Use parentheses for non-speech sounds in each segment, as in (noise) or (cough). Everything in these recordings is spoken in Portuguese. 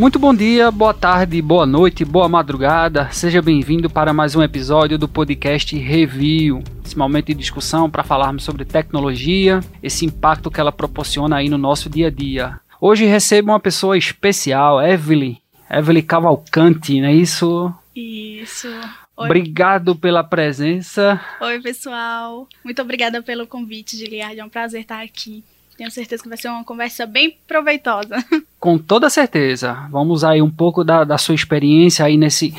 Muito bom dia, boa tarde, boa noite, boa madrugada. Seja bem-vindo para mais um episódio do podcast Review. Esse momento de discussão para falarmos sobre tecnologia, esse impacto que ela proporciona aí no nosso dia a dia. Hoje recebo uma pessoa especial, Evelyn. Evelyn Cavalcante, não é isso? Isso. Oi. Obrigado pela presença. Oi, pessoal. Muito obrigada pelo convite, Giliard. É um prazer estar aqui. Tenho certeza que vai ser uma conversa bem proveitosa. (laughs) Com toda certeza. Vamos aí um pouco da, da sua experiência aí nesse,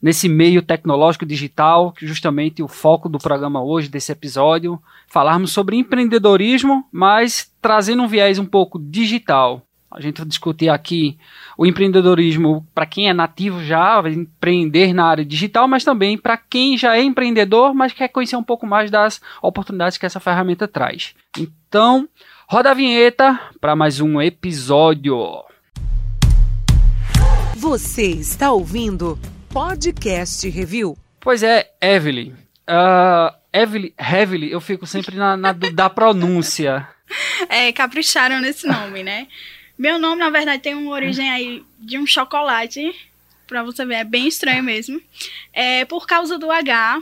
nesse meio tecnológico digital, que justamente o foco do programa hoje, desse episódio, falarmos sobre empreendedorismo, mas trazendo um viés um pouco digital. A gente vai discutir aqui o empreendedorismo para quem é nativo já, empreender na área digital, mas também para quem já é empreendedor, mas quer conhecer um pouco mais das oportunidades que essa ferramenta traz. Então, Roda a vinheta para mais um episódio. Você está ouvindo Podcast Review. Pois é, Evelyn. Uh, Evelyn, Evelyn, eu fico sempre na, na da pronúncia. (laughs) É, capricharam nesse nome, né? Meu nome, na verdade, tem uma origem aí de um chocolate. Pra você ver, é bem estranho mesmo. É por causa do H,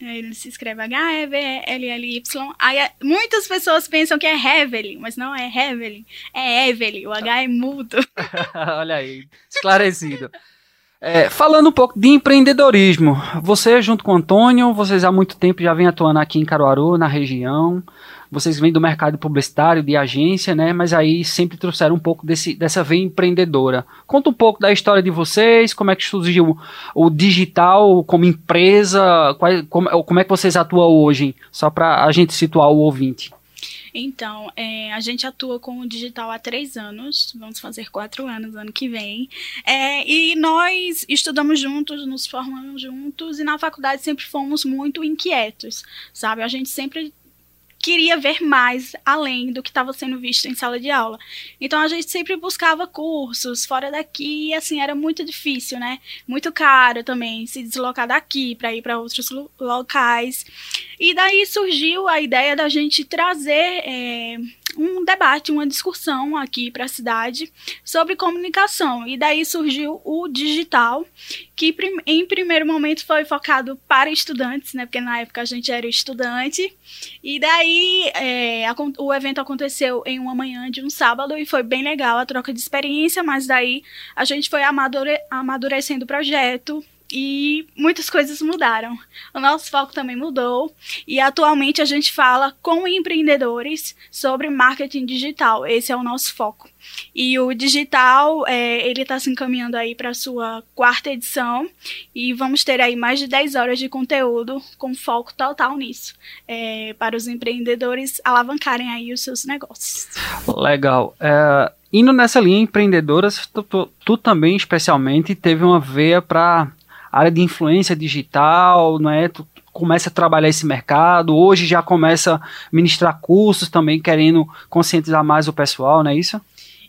ele se escreve H-E-V-L-L-Y. Aí é, muitas pessoas pensam que é Hevelin, mas não é Hevelin, é Evelyn. O H é mudo. (laughs) Olha aí, esclarecido. É, falando um pouco de empreendedorismo, você junto com o Antônio, vocês há muito tempo já vêm atuando aqui em Caruaru, na região vocês vêm do mercado publicitário, de agência, né? Mas aí sempre trouxeram um pouco desse, dessa veia empreendedora. Conta um pouco da história de vocês, como é que surgiu o digital como empresa, qual, como, como é que vocês atuam hoje, só para a gente situar o ouvinte. Então, é, a gente atua com o digital há três anos, vamos fazer quatro anos ano que vem. É, e nós estudamos juntos, nos formamos juntos, e na faculdade sempre fomos muito inquietos, sabe? A gente sempre queria ver mais além do que estava sendo visto em sala de aula. Então a gente sempre buscava cursos fora daqui e assim era muito difícil, né? Muito caro também se deslocar daqui para ir para outros locais. E daí surgiu a ideia da gente trazer é, um debate, uma discussão aqui para a cidade sobre comunicação. E daí surgiu o digital, que em primeiro momento foi focado para estudantes, né? Porque na época a gente era estudante. E daí é, o evento aconteceu em uma manhã de um sábado e foi bem legal a troca de experiência, mas daí a gente foi amadure, amadurecendo o projeto, e muitas coisas mudaram. O nosso foco também mudou e atualmente a gente fala com empreendedores sobre marketing digital. Esse é o nosso foco. E o digital, é, ele está se encaminhando aí para a sua quarta edição e vamos ter aí mais de 10 horas de conteúdo com foco total nisso, é, para os empreendedores alavancarem aí os seus negócios. Legal. É, indo nessa linha empreendedoras, tu, tu, tu também especialmente teve uma veia para área de influência digital, não é? Tu começa a trabalhar esse mercado, hoje já começa a ministrar cursos também, querendo conscientizar mais o pessoal, não é isso?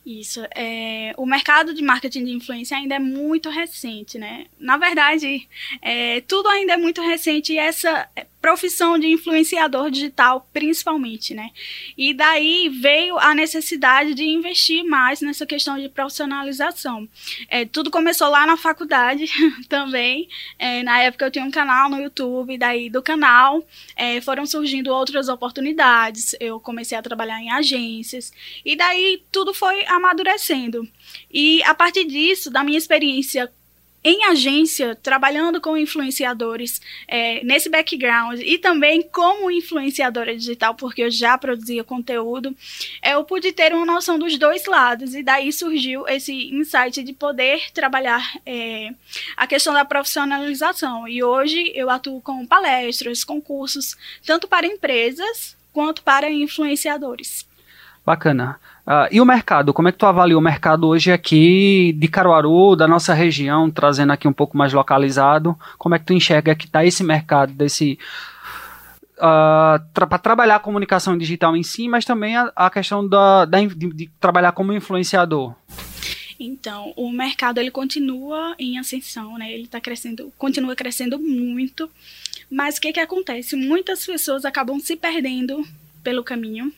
Isso. É, o mercado de marketing de influência ainda é muito recente, né? Na verdade, é, tudo ainda é muito recente e essa profissão de influenciador digital, principalmente, né? E daí veio a necessidade de investir mais nessa questão de profissionalização. É, tudo começou lá na faculdade (laughs) também. É, na época eu tinha um canal no YouTube, daí do canal é, foram surgindo outras oportunidades. Eu comecei a trabalhar em agências e daí tudo foi amadurecendo. E a partir disso, da minha experiência em agência, trabalhando com influenciadores é, nesse background e também como influenciadora digital, porque eu já produzia conteúdo, é, eu pude ter uma noção dos dois lados e daí surgiu esse insight de poder trabalhar é, a questão da profissionalização. E hoje eu atuo com palestras, concursos, tanto para empresas quanto para influenciadores. Bacana. Uh, e o mercado? Como é que tu avalia o mercado hoje aqui de Caruaru, da nossa região, trazendo aqui um pouco mais localizado? Como é que tu enxerga que está esse mercado desse Uh, tra para trabalhar a comunicação digital em si, mas também a, a questão da, da de, de, trabalhar como influenciador. Então, o mercado ele continua em ascensão, né? Ele está crescendo, continua crescendo muito. Mas o que que acontece? Muitas pessoas acabam se perdendo pelo caminho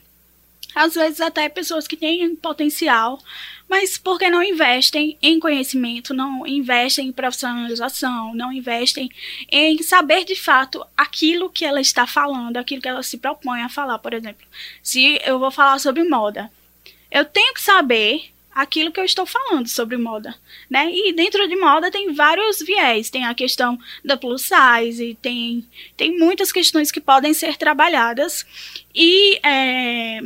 às vezes até pessoas que têm potencial, mas porque não investem em conhecimento, não investem em profissionalização, não investem em saber de fato aquilo que ela está falando, aquilo que ela se propõe a falar, por exemplo. Se eu vou falar sobre moda, eu tenho que saber aquilo que eu estou falando sobre moda, né? E dentro de moda tem vários viés, tem a questão da plus size, tem, tem muitas questões que podem ser trabalhadas e é,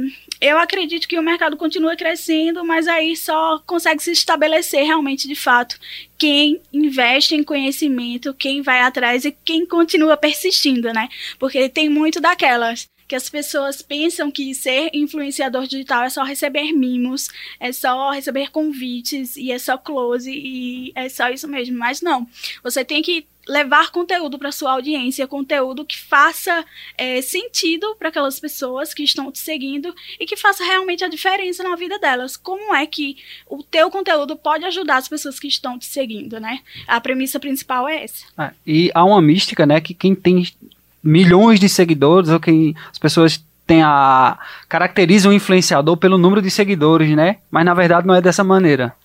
eu acredito que o mercado continua crescendo, mas aí só consegue se estabelecer realmente de fato quem investe em conhecimento, quem vai atrás e quem continua persistindo, né? Porque tem muito daquelas que as pessoas pensam que ser influenciador digital é só receber mimos, é só receber convites e é só close e é só isso mesmo. Mas não, você tem que levar conteúdo para sua audiência, conteúdo que faça é, sentido para aquelas pessoas que estão te seguindo e que faça realmente a diferença na vida delas. Como é que o teu conteúdo pode ajudar as pessoas que estão te seguindo, né? A premissa principal é essa. Ah, e há uma mística, né, que quem tem milhões de seguidores, ou que as pessoas têm a caracterizam o influenciador pelo número de seguidores, né? Mas na verdade não é dessa maneira.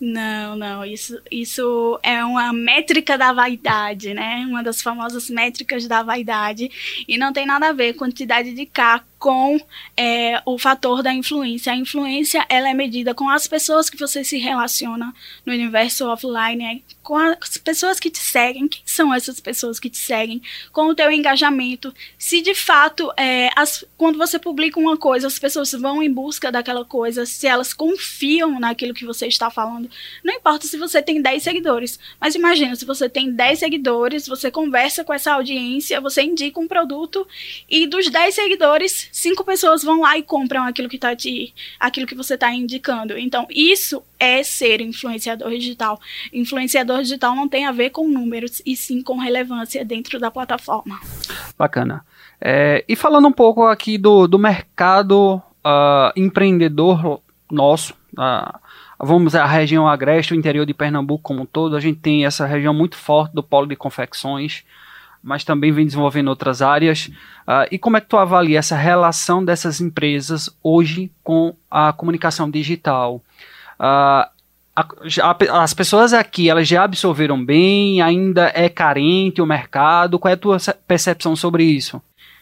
Não, não, isso, isso é uma métrica da vaidade, né? Uma das famosas métricas da vaidade. E não tem nada a ver quantidade de K com é, o fator da influência. A influência ela é medida com as pessoas que você se relaciona no universo offline, é, com as pessoas que te seguem. Quem são essas pessoas que te seguem? Com o teu engajamento. Se de fato, é, as, quando você publica uma coisa, as pessoas vão em busca daquela coisa, se elas confiam naquilo que você está falando. Não importa se você tem 10 seguidores, mas imagina, se você tem 10 seguidores, você conversa com essa audiência, você indica um produto e dos 10 seguidores, cinco pessoas vão lá e compram aquilo que tá te, aquilo que você está indicando. Então, isso é ser influenciador digital. Influenciador digital não tem a ver com números, e sim com relevância dentro da plataforma. Bacana. É, e falando um pouco aqui do, do mercado uh, empreendedor nosso, uh, vamos à região agreste, o interior de Pernambuco como um todo, a gente tem essa região muito forte do polo de confecções, mas também vem desenvolvendo outras áreas. Uh, e como é que tu avalia essa relação dessas empresas hoje com a comunicação digital? Uh, a, a, as pessoas aqui, elas já absorveram bem? Ainda é carente o mercado? Qual é a tua percepção sobre isso?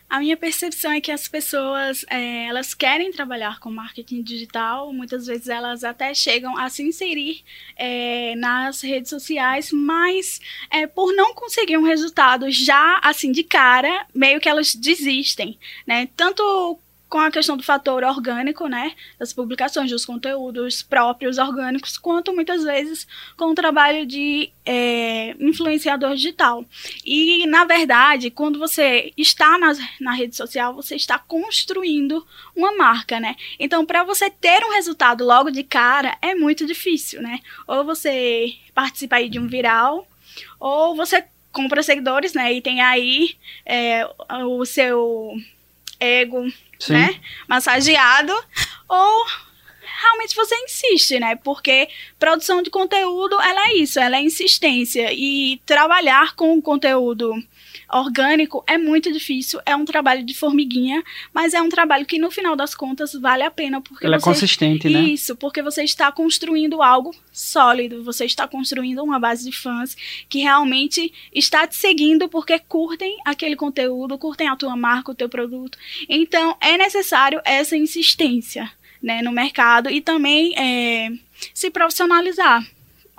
A minha percepção é que as pessoas é, elas querem trabalhar com marketing digital, muitas vezes elas até chegam a se inserir é, nas redes sociais, mas é, por não conseguir um resultado já assim de cara, meio que elas desistem, né? Tanto com a questão do fator orgânico, né, das publicações, dos conteúdos próprios orgânicos, quanto muitas vezes com o trabalho de é, influenciador digital. E, na verdade, quando você está na, na rede social, você está construindo uma marca, né? Então, para você ter um resultado logo de cara, é muito difícil, né? Ou você participa aí de um viral, ou você compra seguidores, né, e tem aí é, o seu ego Sim. né? Massageado. Ou realmente você insiste, né? Porque produção de conteúdo, ela é isso, ela é insistência. E trabalhar com conteúdo orgânico é muito difícil, é um trabalho de formiguinha, mas é um trabalho que no final das contas vale a pena porque Ela você... é consistente, né? Isso, porque você está construindo algo sólido, você está construindo uma base de fãs que realmente está te seguindo porque curtem aquele conteúdo, curtem a tua marca, o teu produto. Então, é necessário essa insistência, né, no mercado e também é, se profissionalizar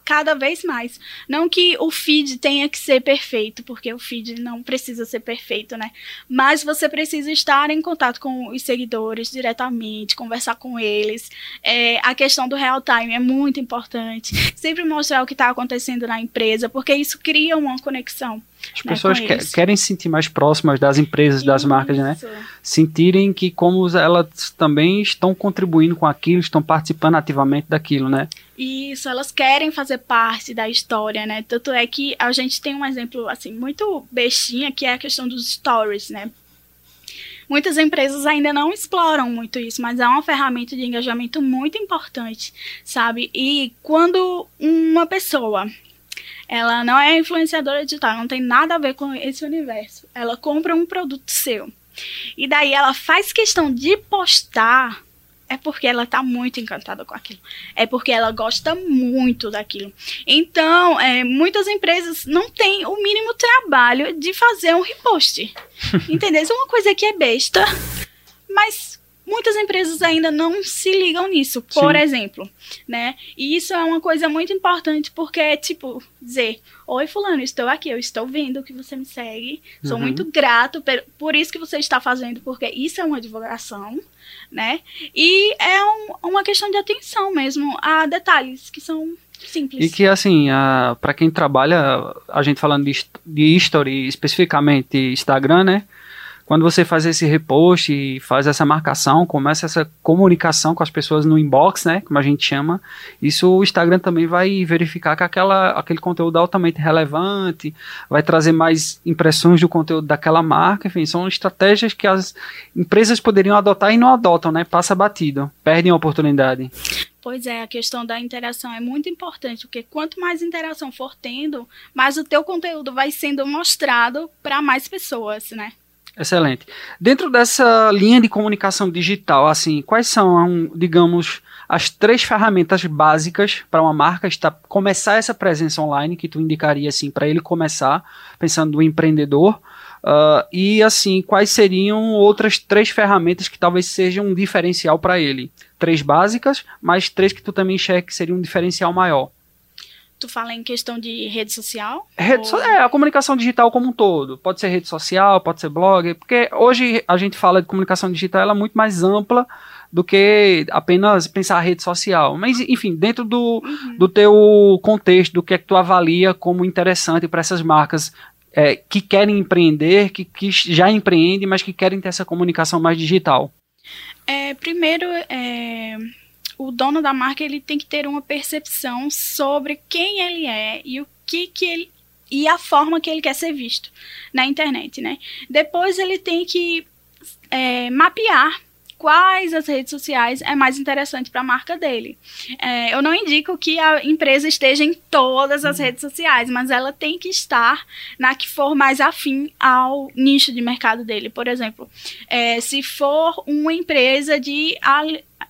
cada vez mais. Não que o feed tenha que ser perfeito, porque o feed não precisa ser perfeito, né? Mas você precisa estar em contato com os seguidores diretamente, conversar com eles. É, a questão do real time é muito importante. Sempre mostrar o que está acontecendo na empresa, porque isso cria uma conexão. As né, pessoas que, querem se sentir mais próximas das empresas, das isso. marcas, né? Sentirem que como elas também estão contribuindo com aquilo, estão participando ativamente daquilo, né? Isso, elas querem fazer parte da história, né? Tanto é que a gente tem um exemplo, assim, muito bestinha, que é a questão dos stories, né? Muitas empresas ainda não exploram muito isso, mas é uma ferramenta de engajamento muito importante, sabe? E quando uma pessoa ela não é influenciadora digital, não tem nada a ver com esse universo. Ela compra um produto seu. E daí ela faz questão de postar é porque ela está muito encantada com aquilo. É porque ela gosta muito daquilo. Então, é, muitas empresas não têm o mínimo trabalho de fazer um repost. (laughs) Entendeu? Isso é uma coisa que é besta, mas muitas empresas ainda não se ligam nisso, por Sim. exemplo, né? E isso é uma coisa muito importante porque é tipo dizer, oi fulano, estou aqui, eu estou vendo que você me segue, sou uhum. muito grato por, isso que você está fazendo, porque isso é uma divulgação, né? E é um, uma questão de atenção mesmo a detalhes que são Simples. E que, assim, para quem trabalha, a gente falando de, de history, especificamente Instagram, né? Quando você faz esse repost e faz essa marcação, começa essa comunicação com as pessoas no inbox, né, como a gente chama, isso o Instagram também vai verificar que aquela, aquele conteúdo é altamente relevante, vai trazer mais impressões do conteúdo daquela marca, enfim, são estratégias que as empresas poderiam adotar e não adotam, né, passa batido, perdem a oportunidade. Pois é, a questão da interação é muito importante, porque quanto mais interação for tendo, mais o teu conteúdo vai sendo mostrado para mais pessoas, né? Excelente. Dentro dessa linha de comunicação digital, assim, quais são, digamos, as três ferramentas básicas para uma marca estar, começar essa presença online que tu indicaria assim para ele começar, pensando no empreendedor? Uh, e assim, quais seriam outras três ferramentas que talvez sejam um diferencial para ele? Três básicas, mas três que tu também enxerga que seria um diferencial maior. Tu fala em questão de rede social? Rede so é, a comunicação digital como um todo. Pode ser rede social, pode ser blog, porque hoje a gente fala de comunicação digital, ela é muito mais ampla do que apenas pensar a rede social. Mas, enfim, dentro do, uhum. do teu contexto, do que é que tu avalia como interessante para essas marcas é, que querem empreender, que, que já empreendem, mas que querem ter essa comunicação mais digital. É, primeiro, é o dono da marca ele tem que ter uma percepção sobre quem ele é e o que que ele e a forma que ele quer ser visto na internet, né? Depois ele tem que é, mapear quais as redes sociais é mais interessante para a marca dele. É, eu não indico que a empresa esteja em todas as redes sociais, mas ela tem que estar na que for mais afim ao nicho de mercado dele. Por exemplo, é, se for uma empresa de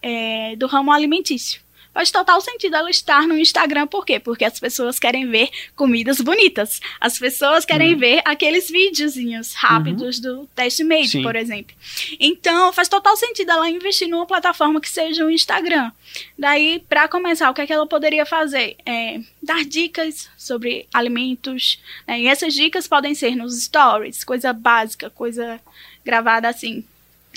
é, do ramo alimentício. Faz total sentido ela estar no Instagram, por quê? Porque as pessoas querem ver comidas bonitas. As pessoas querem uhum. ver aqueles videozinhos rápidos uhum. do teste made, Sim. por exemplo. Então, faz total sentido ela investir numa plataforma que seja o Instagram. Daí, para começar, o que, é que ela poderia fazer? É dar dicas sobre alimentos. Né? E essas dicas podem ser nos stories, coisa básica, coisa gravada assim,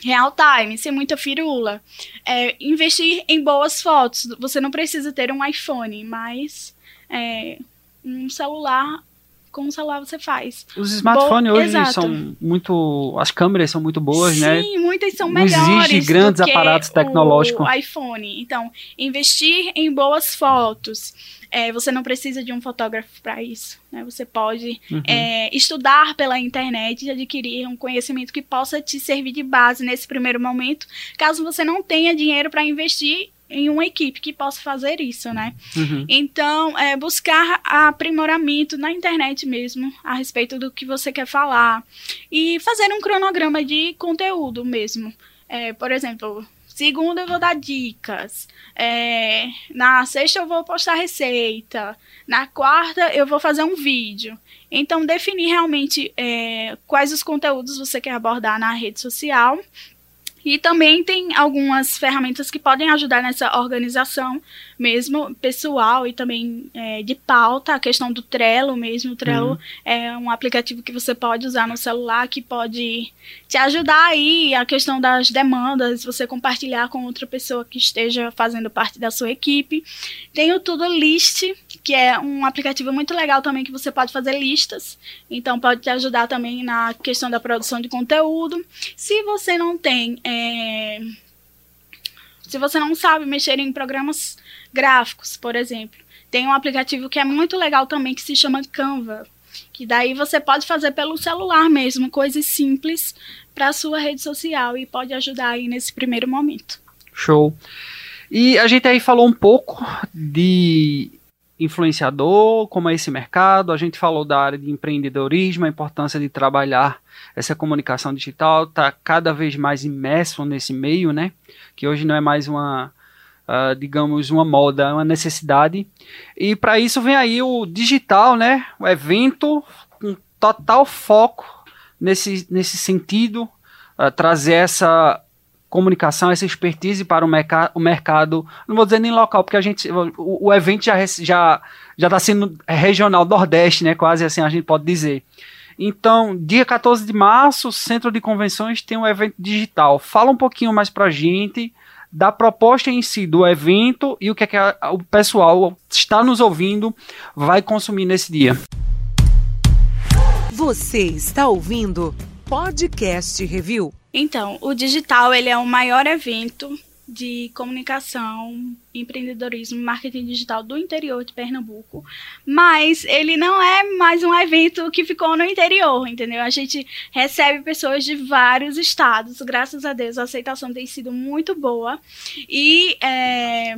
real time, sem muita firula. É, investir em boas fotos. Você não precisa ter um iPhone, mas é, um celular. Com um celular você faz. Os smartphones Bo hoje exato. são muito. As câmeras são muito boas, Sim, né? Sim, muitas são melhores. Não exige grandes aparatos tecnológicos. O iPhone. Então, investir em boas fotos. É, você não precisa de um fotógrafo para isso. Né? Você pode uhum. é, estudar pela internet e adquirir um conhecimento que possa te servir de base nesse primeiro momento, caso você não tenha dinheiro para investir em uma equipe que possa fazer isso, né? Uhum. Então, é, buscar aprimoramento na internet mesmo a respeito do que você quer falar e fazer um cronograma de conteúdo mesmo. É, por exemplo, Segunda eu vou dar dicas. É, na sexta eu vou postar receita. Na quarta eu vou fazer um vídeo. Então, definir realmente é, quais os conteúdos você quer abordar na rede social e também tem algumas ferramentas que podem ajudar nessa organização mesmo pessoal e também é, de pauta, a questão do Trello mesmo. O Trello uhum. é um aplicativo que você pode usar no celular que pode te ajudar aí a questão das demandas, você compartilhar com outra pessoa que esteja fazendo parte da sua equipe. Tem o Tudo List, que é um aplicativo muito legal também que você pode fazer listas. Então pode te ajudar também na questão da produção de conteúdo. Se você não tem é, se você não sabe mexer em programas gráficos, por exemplo, tem um aplicativo que é muito legal também que se chama Canva, que daí você pode fazer pelo celular mesmo, coisas simples para a sua rede social e pode ajudar aí nesse primeiro momento. Show. E a gente aí falou um pouco de influenciador, como é esse mercado, a gente falou da área de empreendedorismo, a importância de trabalhar essa comunicação digital, está cada vez mais imerso nesse meio, né? Que hoje não é mais uma, uh, digamos, uma moda, é uma necessidade. E para isso vem aí o digital, né? O evento com total foco nesse, nesse sentido, uh, trazer essa comunicação, essa expertise para o, merc o mercado, não vou dizer nem local, porque a gente, o, o evento já já já está sendo regional nordeste, né? Quase assim a gente pode dizer. Então, dia 14 de março, Centro de Convenções tem um evento digital. Fala um pouquinho mais para a gente da proposta em si do evento e o que, é que a, o pessoal está nos ouvindo vai consumir nesse dia. Você está ouvindo Podcast Review. Então, o digital ele é o maior evento de comunicação, empreendedorismo, marketing digital do interior de Pernambuco, mas ele não é mais um evento que ficou no interior, entendeu? A gente recebe pessoas de vários estados, graças a Deus a aceitação tem sido muito boa. E é,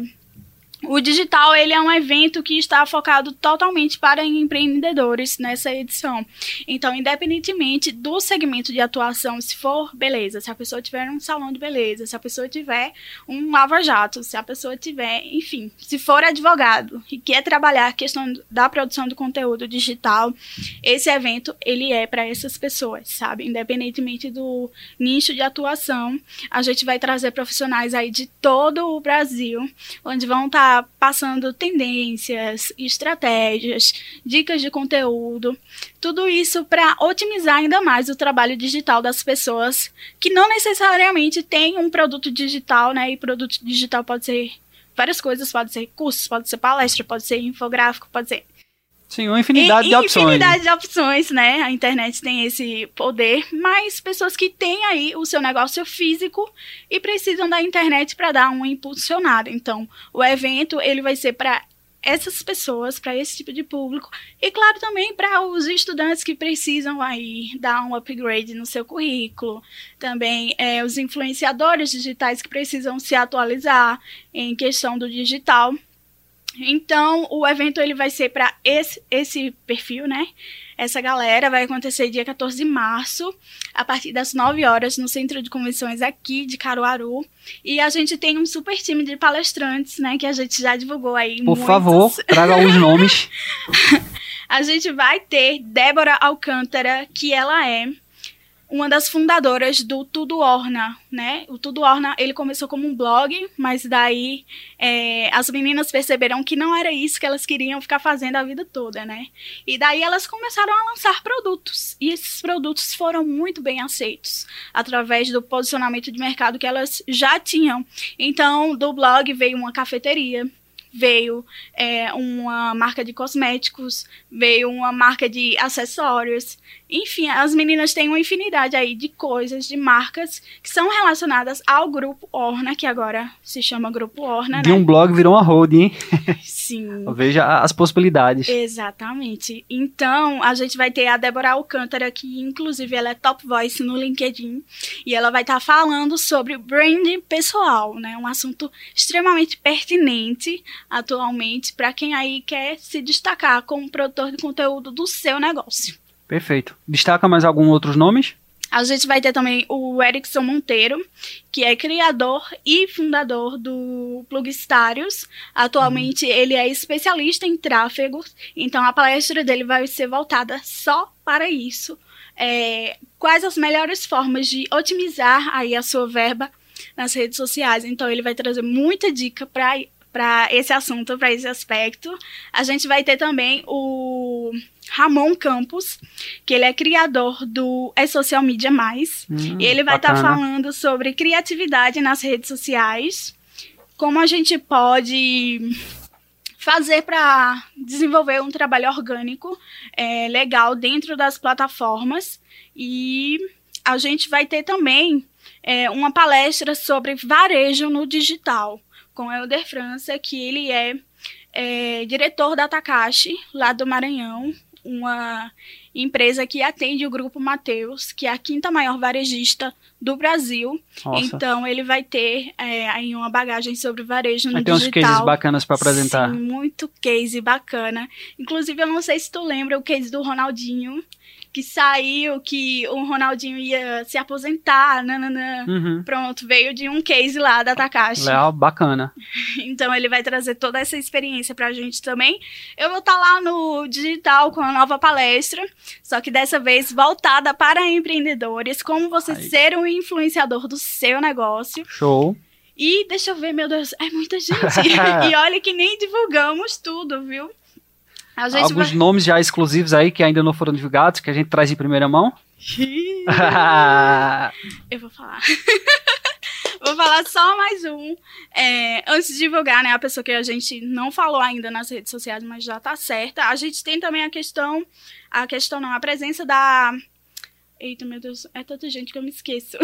o digital ele é um evento que está focado totalmente para empreendedores nessa edição. Então, independentemente do segmento de atuação, se for beleza, se a pessoa tiver um salão de beleza, se a pessoa tiver um lava-jato, se a pessoa tiver, enfim, se for advogado e quer trabalhar a questão da produção do conteúdo digital, esse evento ele é para essas pessoas, sabe? Independentemente do nicho de atuação, a gente vai trazer profissionais aí de todo o Brasil, onde vão estar passando tendências, estratégias, dicas de conteúdo, tudo isso para otimizar ainda mais o trabalho digital das pessoas que não necessariamente têm um produto digital, né? E produto digital pode ser várias coisas, pode ser cursos, pode ser palestra, pode ser infográfico, pode ser Sim, uma infinidade e, de opções. Infinidade de opções, né? A internet tem esse poder, mas pessoas que têm aí o seu negócio físico e precisam da internet para dar uma impulsionada. Então, o evento ele vai ser para essas pessoas, para esse tipo de público, e claro também para os estudantes que precisam aí dar um upgrade no seu currículo, também é, os influenciadores digitais que precisam se atualizar em questão do digital. Então, o evento ele vai ser para esse, esse perfil, né? Essa galera vai acontecer dia 14 de março, a partir das 9 horas, no Centro de Convenções aqui de Caruaru. E a gente tem um super time de palestrantes, né? Que a gente já divulgou aí. Por muitos. favor, traga os nomes. (laughs) a gente vai ter Débora Alcântara, que ela é uma das fundadoras do Tudo Orna, né? O Tudo Orna, ele começou como um blog, mas daí é, as meninas perceberam que não era isso que elas queriam ficar fazendo a vida toda, né? E daí elas começaram a lançar produtos, e esses produtos foram muito bem aceitos, através do posicionamento de mercado que elas já tinham. Então, do blog veio uma cafeteria, veio é, uma marca de cosméticos, veio uma marca de acessórios, enfim, as meninas têm uma infinidade aí de coisas, de marcas que são relacionadas ao grupo Orna, que agora se chama Grupo Orna, De né? um blog virou uma holding, hein? (laughs) Sim. Veja as possibilidades. Exatamente. Então, a gente vai ter a Débora Alcântara, que inclusive ela é top voice no LinkedIn, e ela vai estar tá falando sobre branding pessoal, né? Um assunto extremamente pertinente atualmente para quem aí quer se destacar como produtor de conteúdo do seu negócio. Perfeito. Destaca mais alguns outros nomes? A gente vai ter também o Erickson Monteiro, que é criador e fundador do Plugistários. Atualmente, uhum. ele é especialista em tráfego, então a palestra dele vai ser voltada só para isso. É, quais as melhores formas de otimizar aí a sua verba nas redes sociais. Então, ele vai trazer muita dica para para esse assunto, para esse aspecto. A gente vai ter também o Ramon Campos, que ele é criador do É Social Media Mais. Hum, e ele vai estar tá falando sobre criatividade nas redes sociais, como a gente pode fazer para desenvolver um trabalho orgânico é, legal dentro das plataformas. E a gente vai ter também é, uma palestra sobre varejo no digital com Helder França, que ele é, é diretor da Takashi, lá do Maranhão, uma empresa que atende o grupo Mateus, que é a quinta maior varejista do Brasil. Nossa. Então ele vai ter é, aí uma bagagem sobre varejo no Vai ter uns digital. cases bacanas pra apresentar. Sim, muito case bacana. Inclusive, eu não sei se tu lembra o case do Ronaldinho, que saiu, que o Ronaldinho ia se aposentar, nananã. Uhum. Pronto, veio de um case lá da Takashi. Legal, bacana. (laughs) Então ele vai trazer toda essa experiência pra gente também. Eu vou estar lá no digital com a nova palestra, só que dessa vez voltada para empreendedores, como você Aí. ser um influenciador do seu negócio. Show. E deixa eu ver, meu Deus, é muita gente. (laughs) e olha que nem divulgamos tudo, viu? Alguns vai... nomes já exclusivos aí que ainda não foram divulgados, que a gente traz em primeira mão. (laughs) Eu vou falar. (laughs) vou falar só mais um. É, antes de divulgar, né, a pessoa que a gente não falou ainda nas redes sociais, mas já tá certa. A gente tem também a questão, a questão não, a presença da Eita, meu Deus, é tanta gente que eu me esqueço.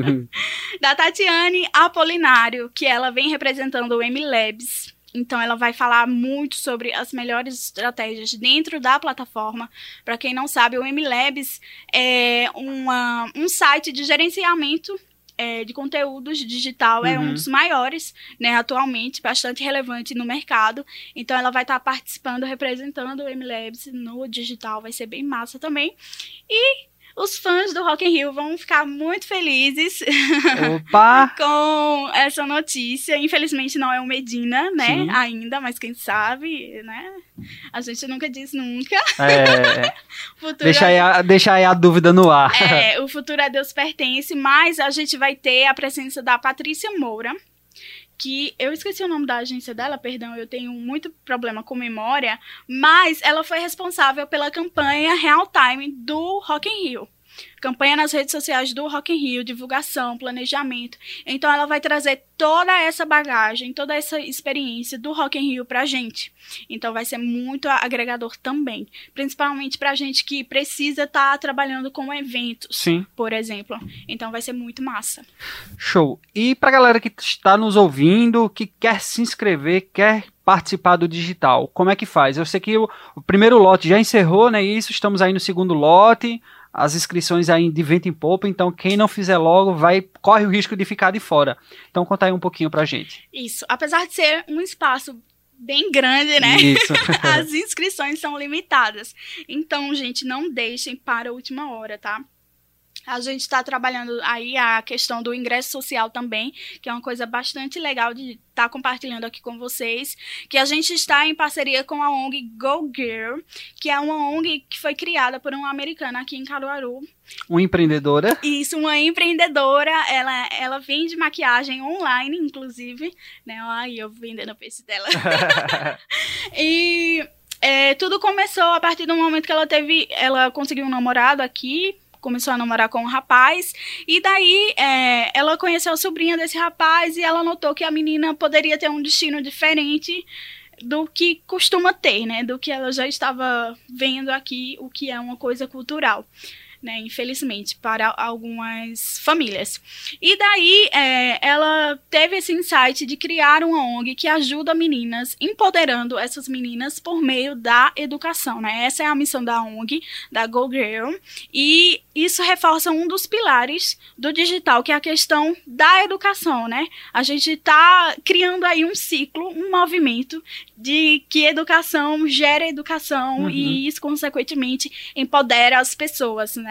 (laughs) da Tatiane Apolinário, que ela vem representando o M-Labs. Então, ela vai falar muito sobre as melhores estratégias dentro da plataforma. Para quem não sabe, o M-Labs é uma, um site de gerenciamento é, de conteúdos digital, é um Uhum. dos maiores, né, atualmente, bastante relevante no mercado. Então, ela vai estar participando, representando o M-Labs no digital, vai ser bem massa também. E os fãs do Rock in Rio vão ficar muito felizes (laughs) com essa notícia. Infelizmente não é o Medina, né? Sim. Ainda, mas quem sabe, né? A gente nunca diz nunca. É, (laughs) O futuro deixa, aí a, deixa aí a dúvida no ar. é, o futuro a Deus pertence, mas a gente vai ter a presença da Patrícia Moura, que eu esqueci o nome da agência dela, perdão, eu tenho muito problema com memória, mas ela foi responsável pela campanha Real Time do Rock in Rio. Campanha nas redes sociais do Rock in Rio, divulgação, planejamento. Então ela vai trazer toda essa bagagem, toda essa experiência do Rock in Rio pra gente. Então vai ser muito agregador também, principalmente pra gente que precisa estar trabalhando com eventos Sim, por exemplo. Então vai ser muito massa. show. E pra galera que está nos ouvindo, que quer se inscrever, quer participar do digital, como é que faz? Eu sei que o, o primeiro lote já encerrou, né? Isso, estamos aí no segundo lote. As inscrições aí de vento em popa, então quem não fizer logo vai corre o risco de ficar de fora. Então conta aí um pouquinho pra gente. Isso. Apesar de ser um espaço bem grande, né? Isso. (laughs) As inscrições são limitadas. Então, gente, não deixem para a última hora, tá? A gente está trabalhando aí a questão do ingresso social também, que é uma coisa bastante legal de estar compartilhando aqui com vocês. Que a gente está em parceria com a ONG Go Girl, que é uma ONG que foi criada por uma americana aqui em Caruaru. Uma empreendedora. Isso, uma empreendedora, ela, ela vende maquiagem online, inclusive, né? Aí eu vendendo o peixe dela. (laughs) e é, tudo começou a partir do momento que ela teve, ela conseguiu um namorado aqui, começou a namorar com um rapaz, e daí é, ela conheceu a sobrinha desse rapaz e ela notou que a menina poderia ter um destino diferente do que costuma ter, né? Do que ela já estava vendo aqui, o que é uma coisa cultural. Né, infelizmente, para algumas famílias. E daí é, ela teve esse insight de criar uma ONG que ajuda meninas, empoderando essas meninas por meio da educação. Né? Essa é a missão da ONG, da Go Girl, e isso reforça um dos pilares do digital, que é a questão da educação. Né? A gente está criando aí um ciclo, um movimento de que educação gera educação Uhum. e isso, consequentemente, empodera as pessoas, né?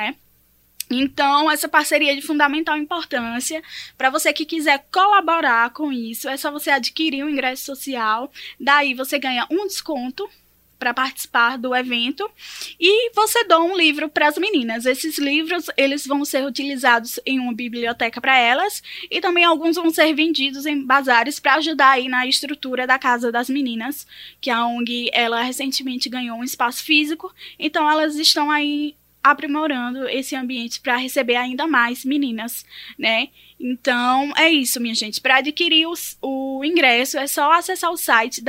Então, essa parceria é de fundamental importância. Para você que quiser colaborar com isso, é só você adquirir um ingresso social. Daí você ganha um desconto para participar do evento e você dá um livro para as meninas. Esses livros eles vão ser utilizados em uma biblioteca para elas e também alguns vão ser vendidos em bazares para ajudar aí na estrutura da casa das meninas, que a ONG ela recentemente ganhou um espaço físico, então elas estão aí aprimorando esse ambiente para receber ainda mais meninas, né? Então é isso, minha gente. Para adquirir os- o ingresso é só acessar o site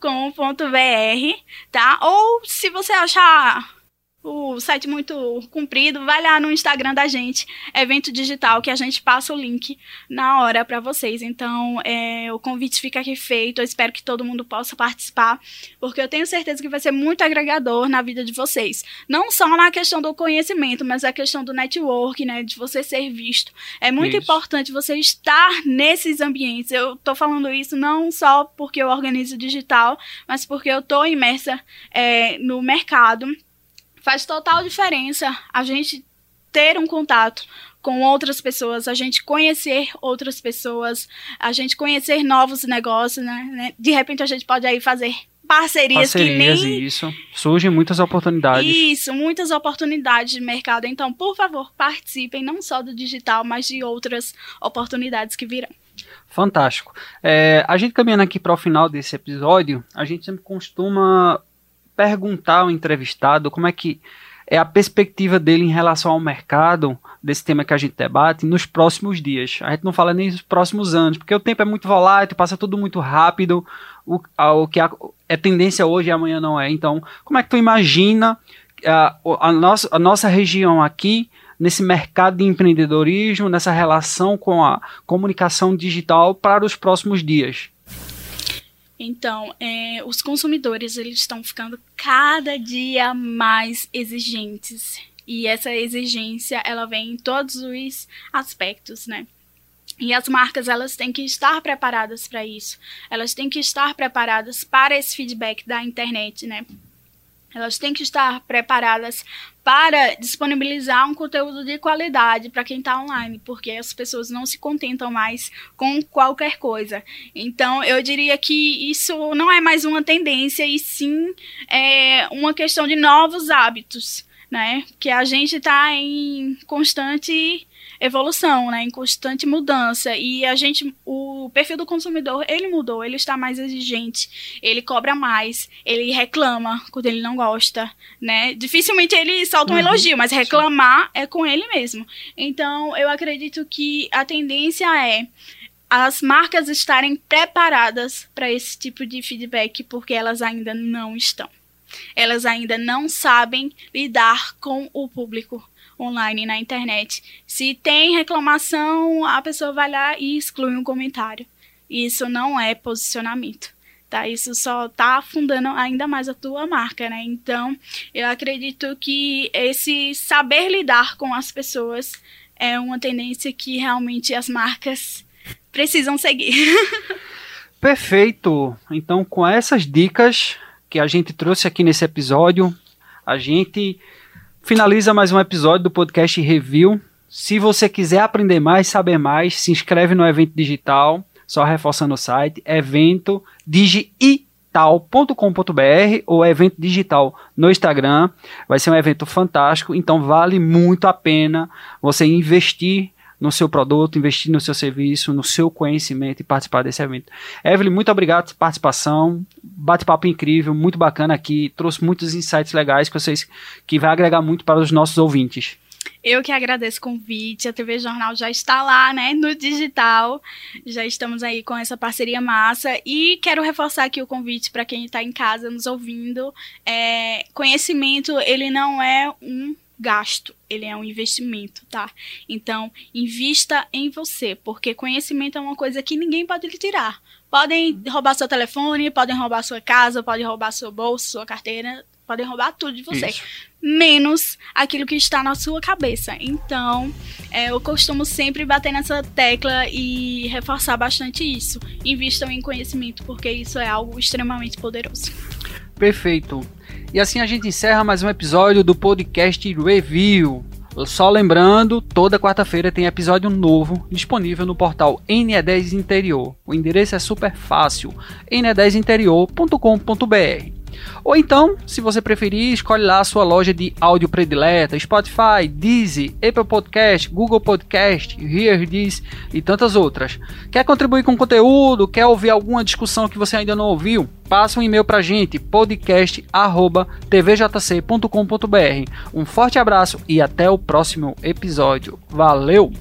www.eventodigital.com.br, (laughs) tá? Ou se você achar o site muito comprido, vai lá no Instagram da gente, evento digital, que a gente passa o link na hora para vocês. Então, é, o convite fica aqui feito. Eu espero que todo mundo possa participar, porque eu tenho certeza que vai ser muito agregador na vida de vocês. Não só na questão do conhecimento, mas a questão do network, né, de você ser visto. É muito isso. importante você estar nesses ambientes. Eu tô falando isso não só porque eu organizo digital, mas porque eu tô imersa é, no mercado Faz total diferença a gente ter um contato com outras pessoas, a gente conhecer outras pessoas, a gente conhecer novos negócios, né? né? De repente a gente pode aí fazer parcerias, parcerias que nem... isso. Surgem muitas oportunidades. Isso, muitas oportunidades de mercado. Então, por favor, participem não só do digital, mas de outras oportunidades que virão. Fantástico. É, a gente caminhando aqui para o final desse episódio, a gente sempre costuma perguntar ao entrevistado como é que é a perspectiva dele em relação ao mercado desse tema que a gente debate nos próximos dias. A gente não fala nem nos próximos anos, porque o tempo é muito volátil, passa tudo muito rápido, o, o que a, é tendência hoje e amanhã não é. Então, como é que tu imagina a, a, nossa, a nossa região aqui nesse mercado de empreendedorismo, nessa relação com a comunicação digital para os próximos dias? Então, é, os consumidores eles estão ficando cada dia mais exigentes e essa exigência ela vem em todos os aspectos, né? E as marcas elas têm que estar preparadas para isso. Elas têm que estar preparadas para esse feedback da internet, né? Elas têm que estar preparadas para disponibilizar um conteúdo de qualidade para quem está online, porque as pessoas não se contentam mais com qualquer coisa. Então, eu diria que isso não é mais uma tendência, e sim é uma questão de novos hábitos, né? Que a gente está em constante evolução, né, em constante mudança. E a gente, o perfil do consumidor, ele mudou, ele está mais exigente, ele cobra mais, ele reclama quando ele não gosta, né? Dificilmente ele solta um uhum. elogio, mas reclamar é com ele mesmo. Então, eu acredito que a tendência é as marcas estarem preparadas para esse tipo de feedback, porque elas ainda não estão. Elas ainda não sabem lidar com o público online na internet. Se tem reclamação, a pessoa vai lá e exclui um comentário. Isso não é posicionamento. Tá, isso só está afundando ainda mais a tua marca, né? Então, eu acredito que esse saber lidar com as pessoas é uma tendência que realmente as marcas precisam seguir. (laughs) Perfeito. Então, com essas dicas que a gente trouxe aqui nesse episódio, a gente finaliza mais um episódio do podcast Review. Se você quiser aprender mais, saber mais, se inscreve no evento digital, só reforçando o site, evento digital.com.br ou evento digital no Instagram. Vai ser um evento fantástico, então vale muito a pena você investir no seu produto, investir no seu serviço, no seu conhecimento e participar desse evento. Evelyn, muito obrigado pela participação. Bate-papo incrível, muito bacana aqui. Trouxe muitos insights legais que vocês que vai agregar muito para os nossos ouvintes. Eu que agradeço o convite. A TV Jornal já está lá, né, no digital. Já estamos aí com essa parceria massa. E quero reforçar aqui o convite para quem está em casa nos ouvindo. É, conhecimento, ele não é um gasto, ele é um investimento, tá? Então, invista em você, porque conhecimento é uma coisa que ninguém pode lhe tirar. Podem roubar seu telefone, podem roubar sua casa, podem roubar seu bolso, sua carteira, podem roubar tudo de você. Isso. Menos aquilo que está na sua cabeça. Então, é, eu costumo sempre bater nessa tecla e reforçar bastante isso. Invistam em conhecimento, porque isso é algo extremamente poderoso. Perfeito. E assim a gente encerra mais um episódio do podcast Review. Só lembrando, toda quarta-feira tem episódio novo disponível no portal NE10 Interior. O endereço é super fácil: ne10interior.com.br. Ou então, se você preferir, escolhe lá a sua loja de áudio predileta, Spotify, Deezer, Apple Podcast, Google Podcast, Hear This e tantas outras. Quer contribuir com conteúdo? Quer ouvir alguma discussão que você ainda não ouviu? Passa um e-mail pra gente, podcast@tvjc.com.br. Um forte abraço e até o próximo episódio. Valeu!